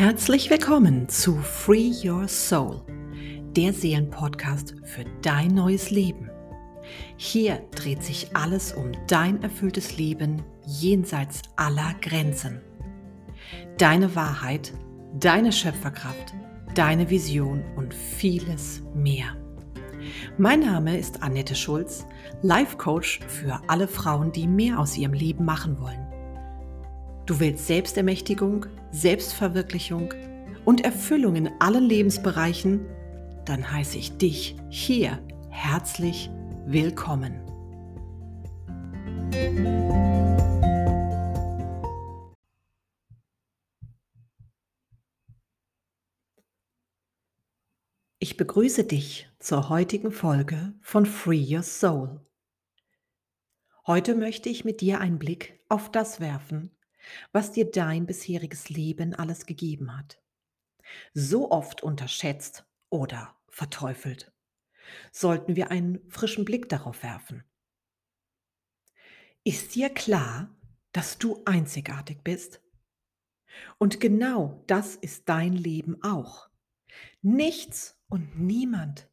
Herzlich willkommen zu Free Your Soul, der Seelenpodcast für dein neues Leben. Hier dreht sich alles um dein erfülltes Leben jenseits aller Grenzen. Deine Wahrheit, deine Schöpferkraft, deine Vision und vieles mehr. Mein Name ist Annette Schulz, Life Coach für alle Frauen, die mehr aus ihrem Leben machen wollen. Du willst Selbstermächtigung, Selbstverwirklichung und Erfüllung in allen Lebensbereichen? Dann heiße ich dich hier herzlich willkommen. Ich begrüße dich zur heutigen Folge von Free Your Soul. Heute möchte ich mit dir einen Blick auf das werfen, was dir dein bisheriges Leben alles gegeben hat. So oft unterschätzt oder verteufelt, sollten wir einen frischen Blick darauf werfen. Ist dir klar, dass du einzigartig bist? Und genau das ist dein Leben auch. Nichts und niemand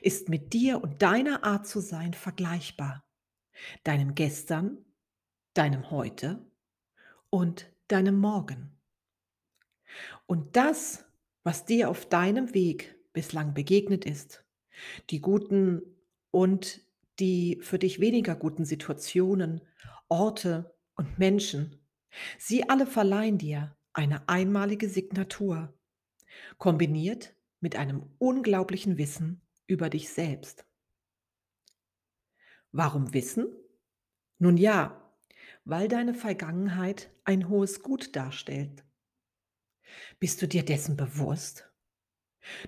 ist mit dir und deiner Art zu sein vergleichbar. Deinem Gestern, deinem Heute und deinem Morgen. Und das, was dir auf deinem Weg bislang begegnet ist, die guten und die für dich weniger guten Situationen, Orte und Menschen, sie alle verleihen dir eine einmalige Signatur, kombiniert mit einem unglaublichen Wissen über dich selbst. Warum Wissen? Nun ja, weil deine Vergangenheit ein hohes Gut darstellt. Bist du dir dessen bewusst?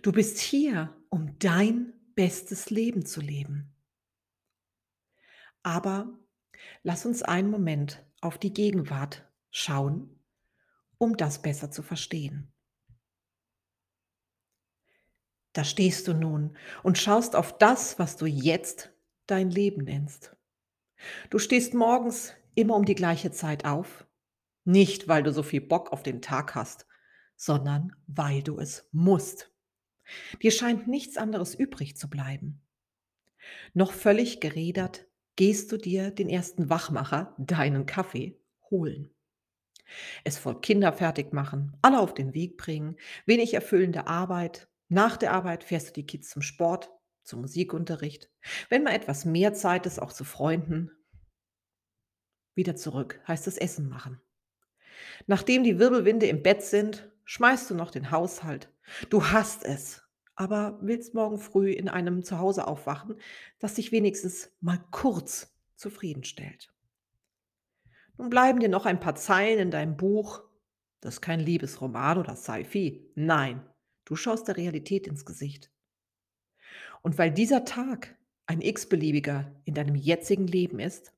Du bist hier, um dein bestes Leben zu leben. Aber lass uns einen Moment auf die Gegenwart schauen, um das besser zu verstehen. Da stehst du nun und schaust auf das, was du jetzt dein Leben nennst. Du stehst morgens immer um die gleiche Zeit auf? Nicht, weil du so viel Bock auf den Tag hast, sondern weil du es musst. Dir scheint nichts anderes übrig zu bleiben. Noch völlig gerädert gehst du dir den ersten Wachmacher, deinen Kaffee, holen. Es folgt Kinder fertig machen, alle auf den Weg bringen, wenig erfüllende Arbeit. Nach der Arbeit fährst du die Kids zum Sport, zum Musikunterricht. Wenn mal etwas mehr Zeit ist, auch zu Freunden, wieder zurück, heißt es Essen machen. Nachdem die Wirbelwinde im Bett sind, schmeißt du noch den Haushalt. Du hast es, aber willst morgen früh in einem Zuhause aufwachen, das dich wenigstens mal kurz zufriedenstellt. Nun bleiben dir noch ein paar Zeilen in deinem Buch. Das ist kein Liebesroman oder Sci-Fi. Nein, du schaust der Realität ins Gesicht. Und weil dieser Tag ein x-beliebiger in deinem jetzigen Leben ist,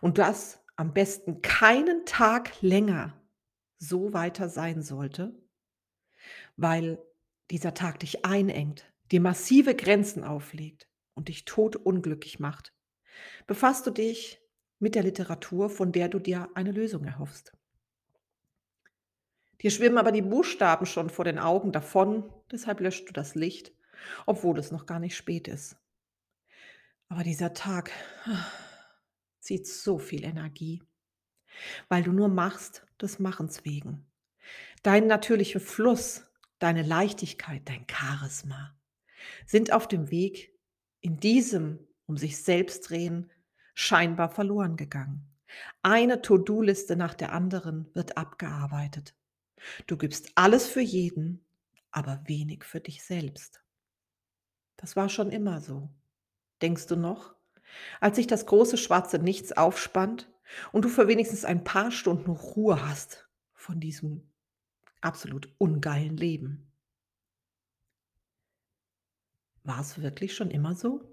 und das am besten keinen Tag länger so weiter sein sollte, weil dieser Tag dich einengt, dir massive Grenzen auflegt und dich totunglücklich macht, befasst du dich mit der Literatur, von der du dir eine Lösung erhoffst. Dir schwimmen aber die Buchstaben schon vor den Augen davon, deshalb löscht du das Licht, obwohl es noch gar nicht spät ist. Aber dieser Tag, zieht so viel Energie, weil du nur machst des Machens wegen. Dein natürlicher Fluss, deine Leichtigkeit, dein Charisma sind auf dem Weg in diesem um sich selbst drehen scheinbar verloren gegangen. Eine To-Do-Liste nach der anderen wird abgearbeitet. Du gibst alles für jeden, aber wenig für dich selbst. Das war schon immer so. Denkst du noch? Als sich das große schwarze Nichts aufspannt und du für wenigstens ein paar Stunden Ruhe hast von diesem absolut ungeilen Leben. War es wirklich schon immer so?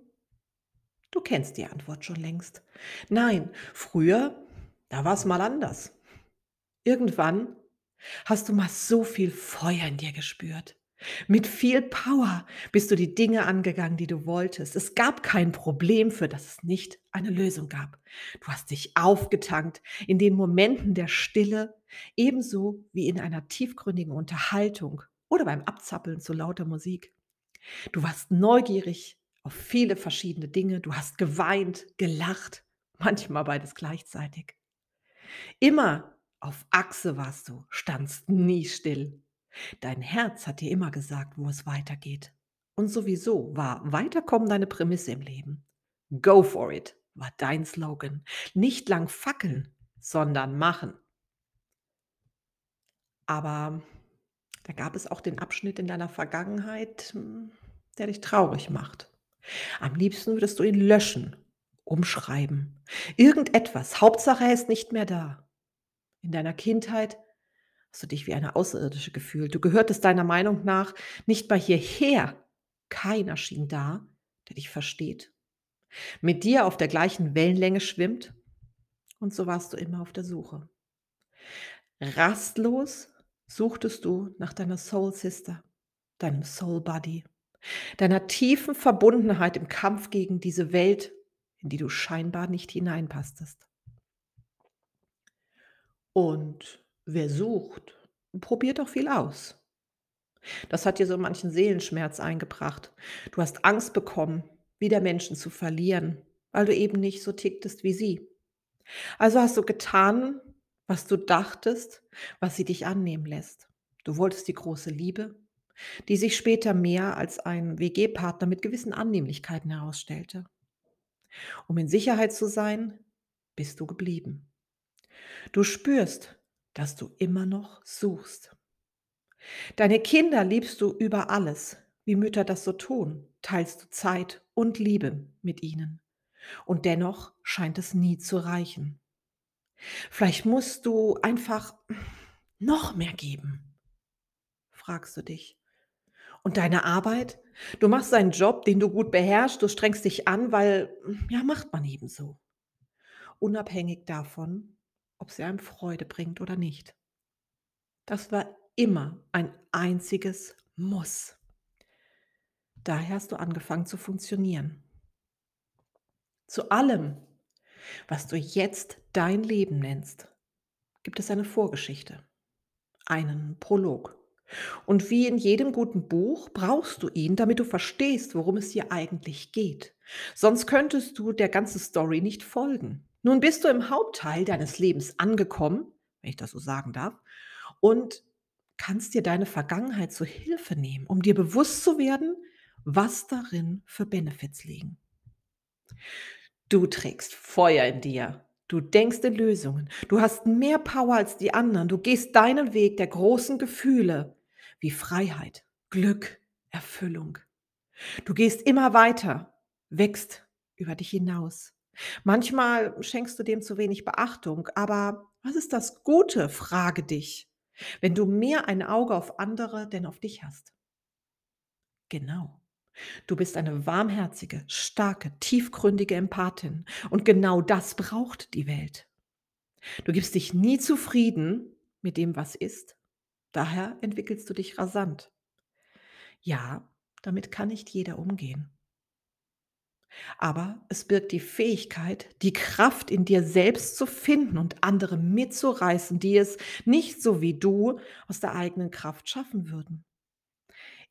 Du kennst die Antwort schon längst. Nein, früher, da war es mal anders. Irgendwann hast du mal so viel Feuer in dir gespürt, Mit viel Power bist du die Dinge angegangen, die du wolltest. Es gab kein Problem, für das es nicht eine Lösung gab. Du hast dich aufgetankt in den Momenten der Stille, ebenso wie in einer tiefgründigen Unterhaltung oder beim Abzappeln zu lauter Musik. Du warst neugierig auf viele verschiedene Dinge. Du hast geweint, gelacht, manchmal beides gleichzeitig. Immer auf Achse warst du, standst nie still. Dein Herz hat dir immer gesagt, wo es weitergeht. Und sowieso war Weiterkommen deine Prämisse im Leben. Go for it war dein Slogan. Nicht lang fackeln, sondern machen. Aber da gab es auch den Abschnitt in deiner Vergangenheit, hm, der dich traurig macht. Am liebsten würdest du ihn löschen, umschreiben. Irgendetwas. Hauptsache, er ist nicht mehr da. In deiner Kindheit hast du dich wie eine Außerirdische gefühlt. Du gehörtest deiner Meinung nach nicht mal hierher. Keiner schien da, der dich versteht. Mit dir auf der gleichen Wellenlänge schwimmt. Und so warst du immer auf der Suche. Rastlos suchtest du nach deiner Soul Sister, deinem Soul Buddy, deiner tiefen Verbundenheit im Kampf gegen diese Welt, in die du scheinbar nicht hineinpasstest. Und Wer sucht, probiert auch viel aus. Das hat dir so manchen Seelenschmerz eingebracht. Du hast Angst bekommen, wieder Menschen zu verlieren, weil du eben nicht so ticktest wie sie. Also hast du getan, was du dachtest, was sie dich annehmen lässt. Du wolltest die große Liebe, die sich später mehr als ein WG-Partner mit gewissen Annehmlichkeiten herausstellte. Um in Sicherheit zu sein, bist du geblieben. Du spürst, dass du immer noch suchst. Deine Kinder liebst du über alles, wie Mütter das so tun, teilst du Zeit und Liebe mit ihnen. Und dennoch scheint es nie zu reichen. Vielleicht musst du einfach noch mehr geben, fragst du dich. Und deine Arbeit? Du machst einen Job, den du gut beherrschst, du strengst dich an, weil, ja, macht man eben so. Unabhängig davon, ob sie einem Freude bringt oder nicht. Das war immer ein einziges Muss. Daher hast du angefangen zu funktionieren. Zu allem, was du jetzt dein Leben nennst, gibt es eine Vorgeschichte, einen Prolog. Und wie in jedem guten Buch brauchst du ihn, damit du verstehst, worum es hier eigentlich geht. Sonst könntest du der ganzen Story nicht folgen. Nun bist du im Hauptteil deines Lebens angekommen, wenn ich das so sagen darf, und kannst dir deine Vergangenheit zu Hilfe nehmen, um dir bewusst zu werden, was darin für Benefits liegen. Du trägst Feuer in dir. Du denkst in Lösungen. Du hast mehr Power als die anderen. Du gehst deinen Weg der großen Gefühle wie Freiheit, Glück, Erfüllung. Du gehst immer weiter, wächst über dich hinaus. Manchmal schenkst du dem zu wenig Beachtung, aber was ist das Gute, frage dich, wenn du mehr ein Auge auf andere denn auf dich hast? Genau. Du bist eine warmherzige, starke, tiefgründige Empathin und genau das braucht die Welt. Du gibst dich nie zufrieden mit dem, was ist. Daher entwickelst du dich rasant. Ja, damit kann nicht jeder umgehen. Aber es birgt die Fähigkeit, die Kraft in dir selbst zu finden und andere mitzureißen, die es nicht so wie du aus der eigenen Kraft schaffen würden.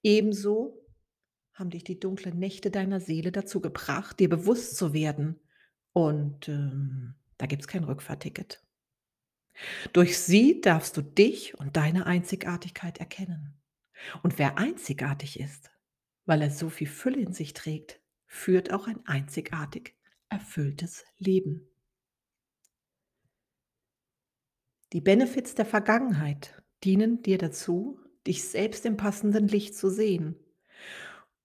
Ebenso haben dich die dunklen Nächte deiner Seele dazu gebracht, dir bewusst zu werden. Und ähm, da gibt es kein Rückfahrticket. Durch sie darfst du dich und deine Einzigartigkeit erkennen. Und wer einzigartig ist, weil er so viel Fülle in sich trägt, führt auch ein einzigartig erfülltes Leben. Die Benefits der Vergangenheit dienen dir dazu, dich selbst im passenden Licht zu sehen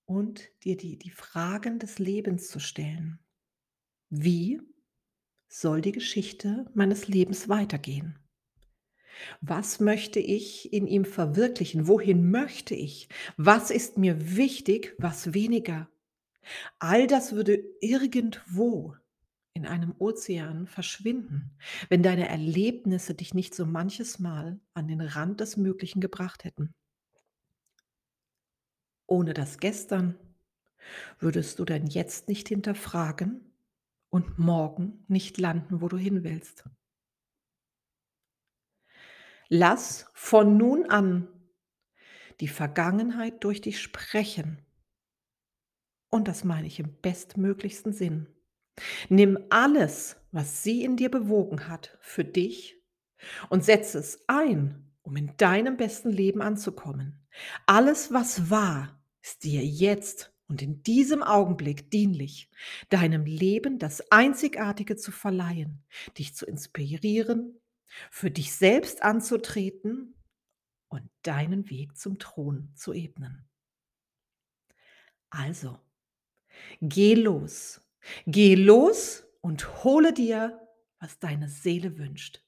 und dir die, die Fragen des Lebens zu stellen. Wie soll die Geschichte meines Lebens weitergehen? Was möchte ich in ihm verwirklichen? Wohin möchte ich? Was ist mir wichtig, was weniger? All das würde irgendwo in einem Ozean verschwinden, wenn deine Erlebnisse dich nicht so manches Mal an den Rand des Möglichen gebracht hätten. Ohne das Gestern würdest du dein Jetzt nicht hinterfragen und morgen nicht landen, wo du hin willst. Lass von nun an die Vergangenheit durch dich sprechen. Und das meine ich im bestmöglichsten Sinn. Nimm alles, was sie in dir bewogen hat, für dich und setze es ein, um in deinem besten Leben anzukommen. Alles, was war, ist dir jetzt und in diesem Augenblick dienlich, deinem Leben das Einzigartige zu verleihen, dich zu inspirieren, für dich selbst anzutreten und deinen Weg zum Thron zu ebnen. Also, geh los, geh los und hole dir, was deine Seele wünscht,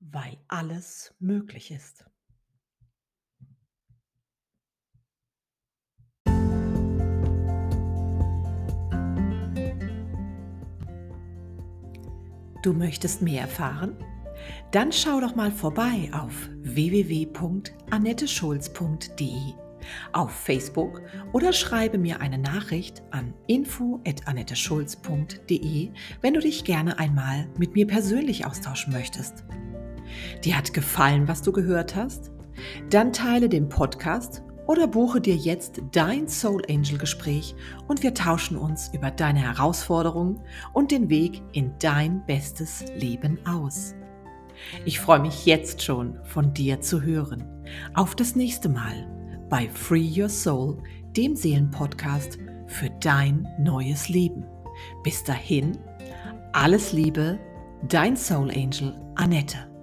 weil alles möglich ist. Du möchtest mehr erfahren? Dann schau doch mal vorbei auf www.annetteschulz.de, auf Facebook oder schreibe mir eine Nachricht an info@annetteschulz.de, wenn du dich gerne einmal mit mir persönlich austauschen möchtest. Dir hat gefallen, was du gehört hast? Dann teile den Podcast oder buche dir jetzt dein Soul Angel Gespräch und wir tauschen uns über deine Herausforderungen und den Weg in dein bestes Leben aus. Ich freue mich jetzt schon von dir zu hören. Auf das nächste Mal bei Free Your Soul, dem Seelenpodcast für dein neues Leben. Bis dahin, alles Liebe, dein Soul Angel Annette.